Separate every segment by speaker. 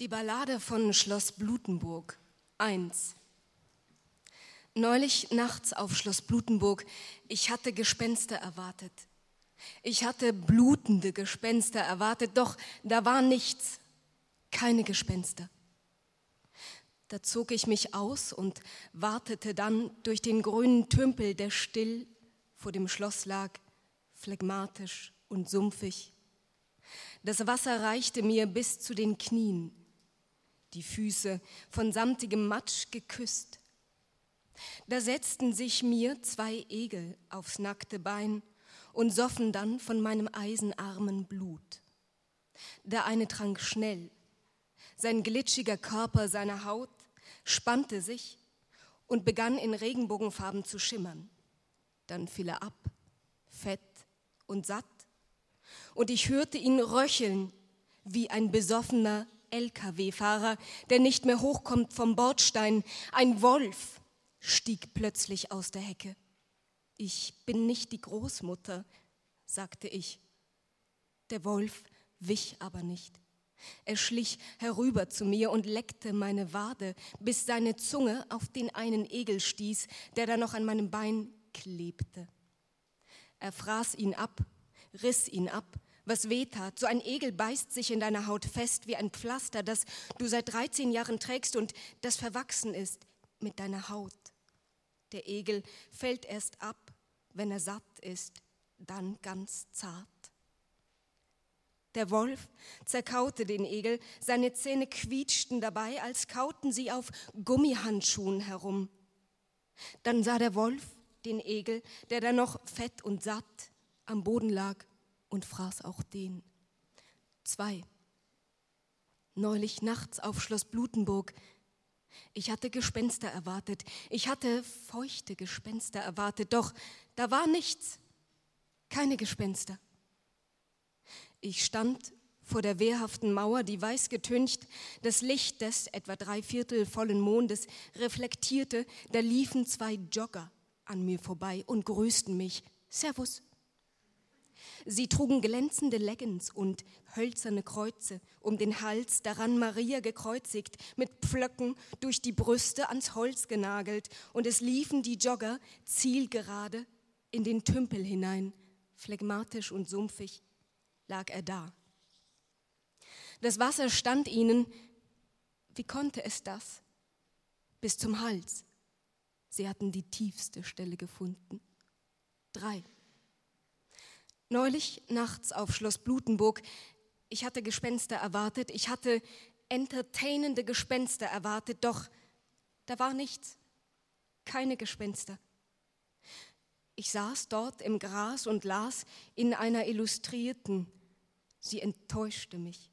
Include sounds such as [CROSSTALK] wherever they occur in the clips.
Speaker 1: Die Ballade von Schloss Blutenburg 1 Neulich nachts auf Schloss Blutenburg, ich hatte Gespenster erwartet. Ich hatte blutende Gespenster erwartet, doch da war nichts, keine Gespenster. Da zog ich mich aus und wartete dann durch den grünen Tümpel, der still vor dem Schloss lag, phlegmatisch und sumpfig. Das Wasser reichte mir bis zu den Knien die Füße von samtigem Matsch geküsst. Da setzten sich mir zwei Egel aufs nackte Bein und soffen dann von meinem eisenarmen Blut. Der eine trank schnell, sein glitschiger Körper, seine Haut spannte sich und begann in Regenbogenfarben zu schimmern. Dann fiel er ab, fett und satt, und ich hörte ihn röcheln wie ein besoffener Lkw-Fahrer, der nicht mehr hochkommt vom Bordstein. Ein Wolf stieg plötzlich aus der Hecke. Ich bin nicht die Großmutter, sagte ich. Der Wolf wich aber nicht. Er schlich herüber zu mir und leckte meine Wade, bis seine Zunge auf den einen Egel stieß, der da noch an meinem Bein klebte. Er fraß ihn ab, riss ihn ab, was weh tat. So ein Egel beißt sich in deiner Haut fest wie ein Pflaster, das du seit 13 Jahren trägst und das verwachsen ist mit deiner Haut. Der Egel fällt erst ab, wenn er satt ist, dann ganz zart. Der Wolf zerkaute den Egel, seine Zähne quietschten dabei, als kauten sie auf Gummihandschuhen herum. Dann sah der Wolf den Egel, der da noch fett und satt am Boden lag, und fraß auch den. Zwei. Neulich nachts auf Schloss Blutenburg. Ich hatte Gespenster erwartet. Ich hatte feuchte Gespenster erwartet, doch da war nichts. Keine Gespenster. Ich stand vor der wehrhaften Mauer, die weiß getüncht, das Licht des etwa dreiviertel vollen Mondes reflektierte, da liefen zwei Jogger an mir vorbei und grüßten mich. Servus. Sie trugen glänzende Leggings und hölzerne Kreuze um den Hals, daran Maria gekreuzigt, mit Pflöcken durch die Brüste ans Holz genagelt, und es liefen die Jogger zielgerade in den Tümpel hinein. Phlegmatisch und sumpfig lag er da. Das Wasser stand ihnen, wie konnte es das? Bis zum Hals. Sie hatten die tiefste Stelle gefunden. Drei. Neulich nachts auf Schloss Blutenburg, ich hatte Gespenster erwartet, ich hatte entertainende Gespenster erwartet, doch da war nichts, keine Gespenster. Ich saß dort im Gras und las in einer Illustrierten. Sie enttäuschte mich.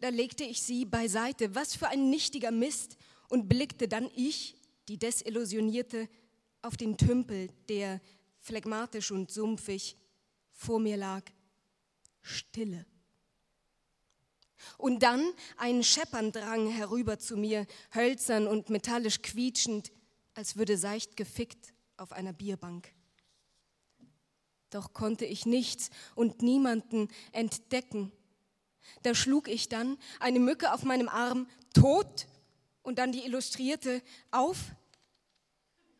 Speaker 1: Da legte ich sie beiseite, was für ein nichtiger Mist, und blickte dann ich, die Desillusionierte, auf den Tümpel, der phlegmatisch und sumpfig vor mir lag Stille. Und dann ein Scheppern drang herüber zu mir, hölzern und metallisch quietschend, als würde seicht gefickt auf einer Bierbank. Doch konnte ich nichts und niemanden entdecken. Da schlug ich dann eine Mücke auf meinem Arm tot und dann die Illustrierte auf.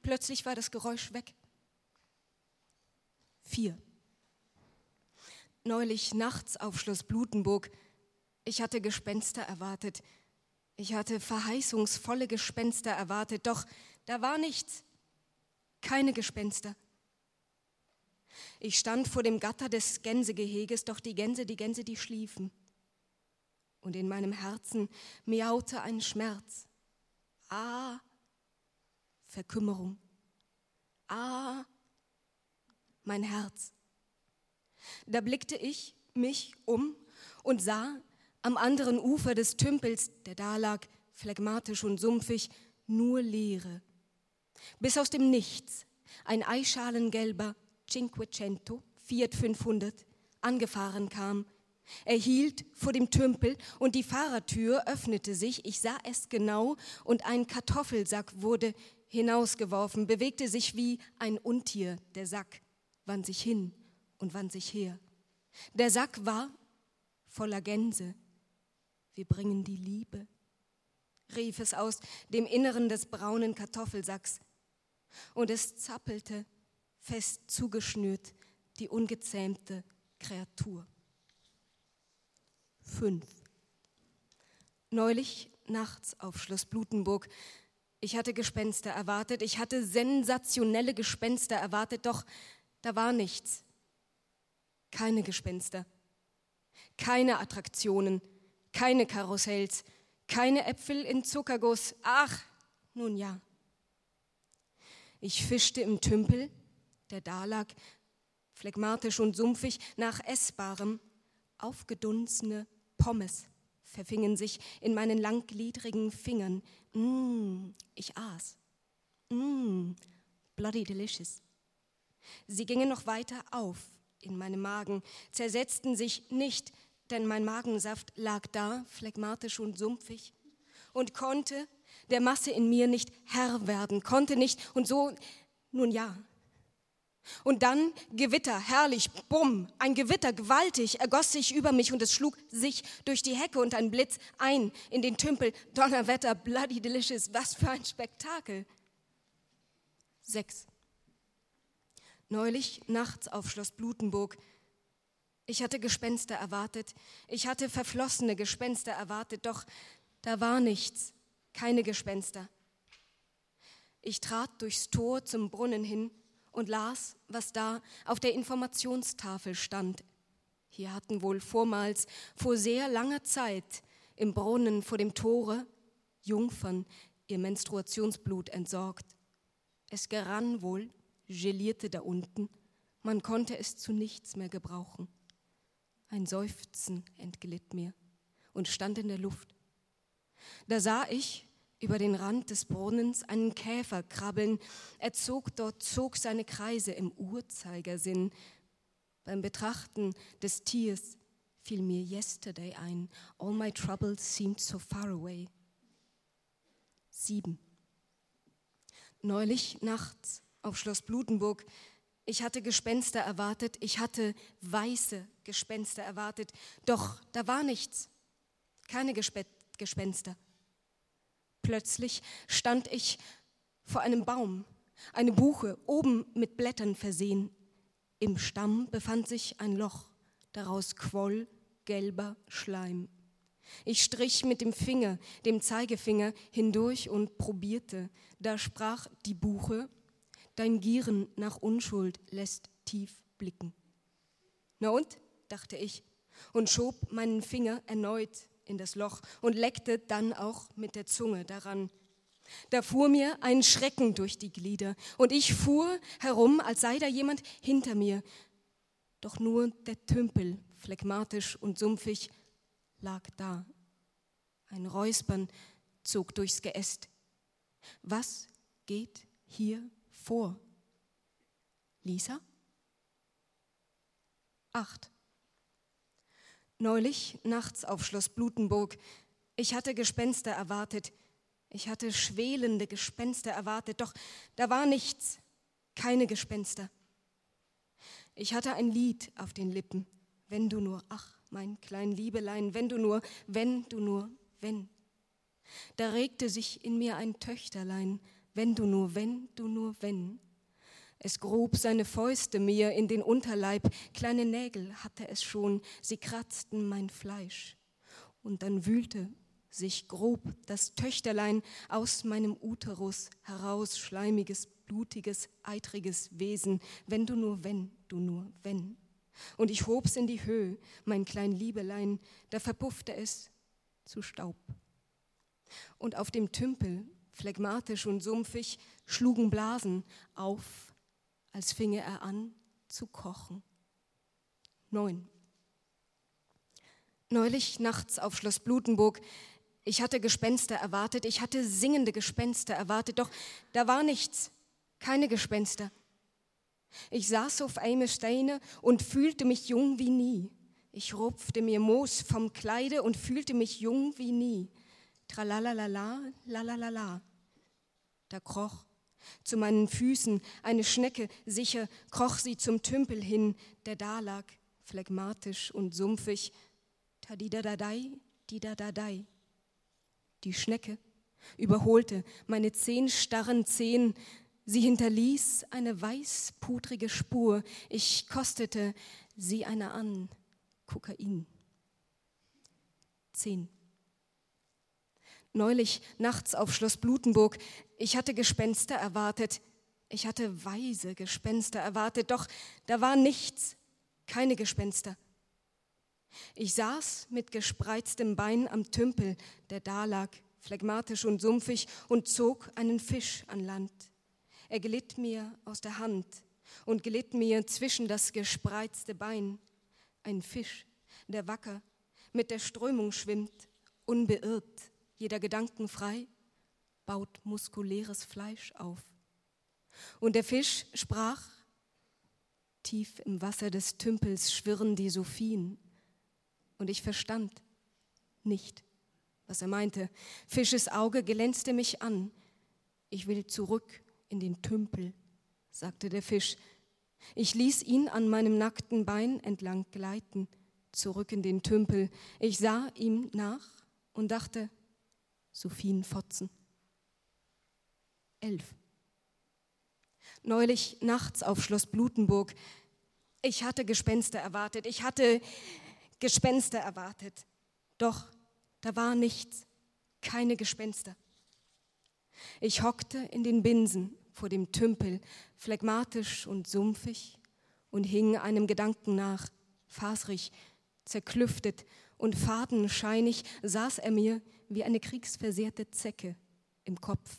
Speaker 1: Plötzlich war das Geräusch weg. Vier neulich nachts auf Schloss Blutenburg. Ich hatte Gespenster erwartet. Ich hatte verheißungsvolle Gespenster erwartet, doch da war nichts. Keine Gespenster. Ich stand vor dem Gatter des Gänsegeheges, doch die Gänse, die Gänse, die schliefen. Und in meinem Herzen miaute ein Schmerz. Ah, Verkümmerung. Ah, mein Herz. Da blickte ich mich um und sah am anderen Ufer des Tümpels, der da lag, phlegmatisch und sumpfig, nur Leere. Bis aus dem Nichts ein eischalengelber Cinquecento, Fiat 500, angefahren kam. Er hielt vor dem Tümpel und die Fahrertür öffnete sich. Ich sah es genau und ein Kartoffelsack wurde hinausgeworfen, bewegte sich wie ein Untier. Der Sack wand sich hin und wand sich her. Der Sack war voller Gänse, wir bringen die Liebe, rief es aus dem Inneren des braunen Kartoffelsacks. Und es zappelte, fest zugeschnürt, die ungezähmte Kreatur. Fünf. Neulich nachts auf Schloss Blutenburg. Ich hatte Gespenster erwartet, ich hatte sensationelle Gespenster erwartet, doch da war nichts. Keine Gespenster, keine Attraktionen, keine Karussells, keine Äpfel in Zuckerguss. Ach, nun ja. Ich fischte im Tümpel, der da lag, phlegmatisch und sumpfig, nach Essbarem, aufgedunsene Pommes verfingen sich in meinen langgliedrigen Fingern. Mmh, ich aß. Mmh, bloody delicious. Sie gingen noch weiter auf in meinem Magen, zersetzten sich nicht, denn mein Magensaft lag da, phlegmatisch und sumpfig, und konnte der Masse in mir nicht Herr werden, konnte nicht, und so, nun ja, und dann Gewitter, herrlich, bumm, ein Gewitter, gewaltig, ergoss sich über mich und es schlug sich durch die Hecke und ein Blitz ein in den Tümpel. Donnerwetter, bloody delicious, was für ein Spektakel. Sechs. Neulich nachts auf Schloss Blutenburg. Ich hatte Gespenster erwartet, ich hatte verflossene Gespenster erwartet, doch da war nichts, keine Gespenster. Ich trat durchs Tor zum Brunnen hin und las, was da auf der Informationstafel stand. Hier hatten wohl vormals, vor sehr langer Zeit, im Brunnen vor dem Tore Jungfern ihr Menstruationsblut entsorgt. Es gerann wohl, gelierte da unten, man konnte es zu nichts mehr gebrauchen. Ein Seufzen entglitt mir und stand in der Luft. Da sah ich, über den Rand des Brunnens einen Käfer krabbeln. Er zog dort, zog seine Kreise im Uhrzeigersinn. Beim Betrachten des Tiers fiel mir yesterday ein. All my troubles seemed so far away. Sieben. Neulich nachts auf Schloss Blutenburg. Ich hatte Gespenster erwartet, ich hatte weiße Gespenster erwartet, doch da war nichts, keine Gespenster. Plötzlich stand ich vor einem Baum, eine Buche, oben mit Blättern versehen. Im Stamm befand sich ein Loch, daraus quoll gelber Schleim. Ich strich mit dem Finger, dem Zeigefinger, hindurch und probierte. Da sprach die Buche, dein Gieren nach Unschuld lässt tief blicken. Na und? dachte ich und schob meinen Finger erneut in das Loch und leckte dann auch mit der Zunge daran. Da fuhr mir ein Schrecken durch die Glieder und ich fuhr herum, als sei da jemand hinter mir. Doch nur der Tümpel, phlegmatisch und sumpfig, lag da. Ein Räuspern zog durchs Geäst. Was geht hier vor? Lisa? Acht. Neulich, nachts auf Schloss Blutenburg, ich hatte Gespenster erwartet, ich hatte schwelende Gespenster erwartet, doch da war nichts, keine Gespenster. Ich hatte ein Lied auf den Lippen, wenn du nur, ach, mein klein Liebelein, wenn du nur, wenn du nur, wenn. Da regte sich in mir ein Töchterlein, wenn du nur, wenn du nur, wenn. Es grub seine Fäuste mir in den Unterleib, kleine Nägel hatte es schon, sie kratzten mein Fleisch. Und dann wühlte sich grob das Töchterlein aus meinem Uterus heraus, schleimiges, blutiges, eitriges Wesen, wenn du nur, wenn du nur, wenn. Und ich hob's in die Höhe, mein klein Liebelein, da verpuffte es zu Staub. Und auf dem Tümpel, phlegmatisch und sumpfig, schlugen Blasen auf als finge er an zu kochen. Neun. Neulich nachts auf Schloss Blutenburg, ich hatte Gespenster erwartet, ich hatte singende Gespenster erwartet, doch da war nichts, keine Gespenster. Ich saß auf einem Steine und fühlte mich jung wie nie. Ich rupfte mir Moos vom Kleide und fühlte mich jung wie nie. Tralalala, lalalala. Da kroch zu meinen Füßen eine Schnecke, sicher kroch sie zum Tümpel hin, der da lag, phlegmatisch und sumpfig. Tadidadadai, die Dadadei. Die Schnecke überholte meine zehn starren Zehen. Sie hinterließ eine weißpudrige Spur. Ich kostete sie einer an. Kokain. Zehn. Neulich nachts auf Schloss Blutenburg. Ich hatte Gespenster erwartet. Ich hatte weise Gespenster erwartet, doch da war nichts, keine Gespenster. Ich saß mit gespreiztem Bein am Tümpel, der da lag, phlegmatisch und sumpfig, und zog einen Fisch an Land. Er glitt mir aus der Hand und glitt mir zwischen das gespreizte Bein. Ein Fisch, der wacker mit der Strömung schwimmt, unbeirrt, jeder Gedanken frei, baut muskuläres Fleisch auf. Und der Fisch sprach, tief im Wasser des Tümpels schwirren die Sophien. Und ich verstand nicht, was er meinte. Fisches Auge glänzte mich an. Ich will zurück in den Tümpel, sagte der Fisch. Ich ließ ihn an meinem nackten Bein entlang gleiten, zurück in den Tümpel. Ich sah ihm nach und dachte, Sophienfotzen. Elf. Neulich nachts auf Schloss Blutenburg. Ich hatte Gespenster erwartet. Ich hatte Gespenster erwartet. Doch da war nichts, keine Gespenster. Ich hockte in den Binsen vor dem Tümpel, phlegmatisch und sumpfig, und hing einem Gedanken nach, fasrig, zerklüftet und fadenscheinig saß er mir wie eine kriegsversehrte Zecke im Kopf.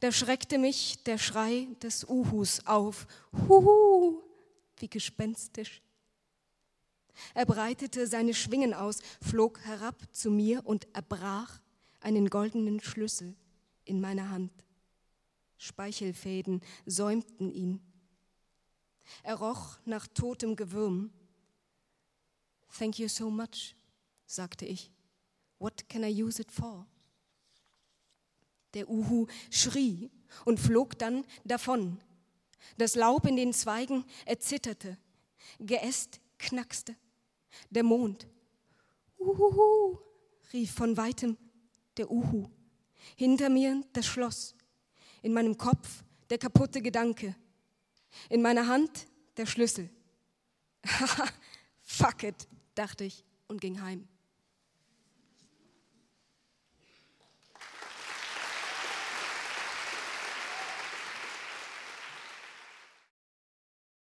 Speaker 1: Da schreckte mich der Schrei des Uhus auf, Huhu, wie gespenstisch. Er breitete seine Schwingen aus, flog herab zu mir und erbrach einen goldenen Schlüssel in meiner Hand. Speichelfäden säumten ihn. Er roch nach totem Gewürm. Thank you so much, sagte ich. What can I use it for? Der Uhu schrie und flog dann davon. Das Laub in den Zweigen erzitterte. Geäst knackste. Der Mond. Uhuhu, rief von weitem der Uhu. Hinter mir das Schloss. In meinem Kopf der kaputte Gedanke. In meiner Hand der Schlüssel. [LAUGHS] Fuck it, dachte ich und ging heim.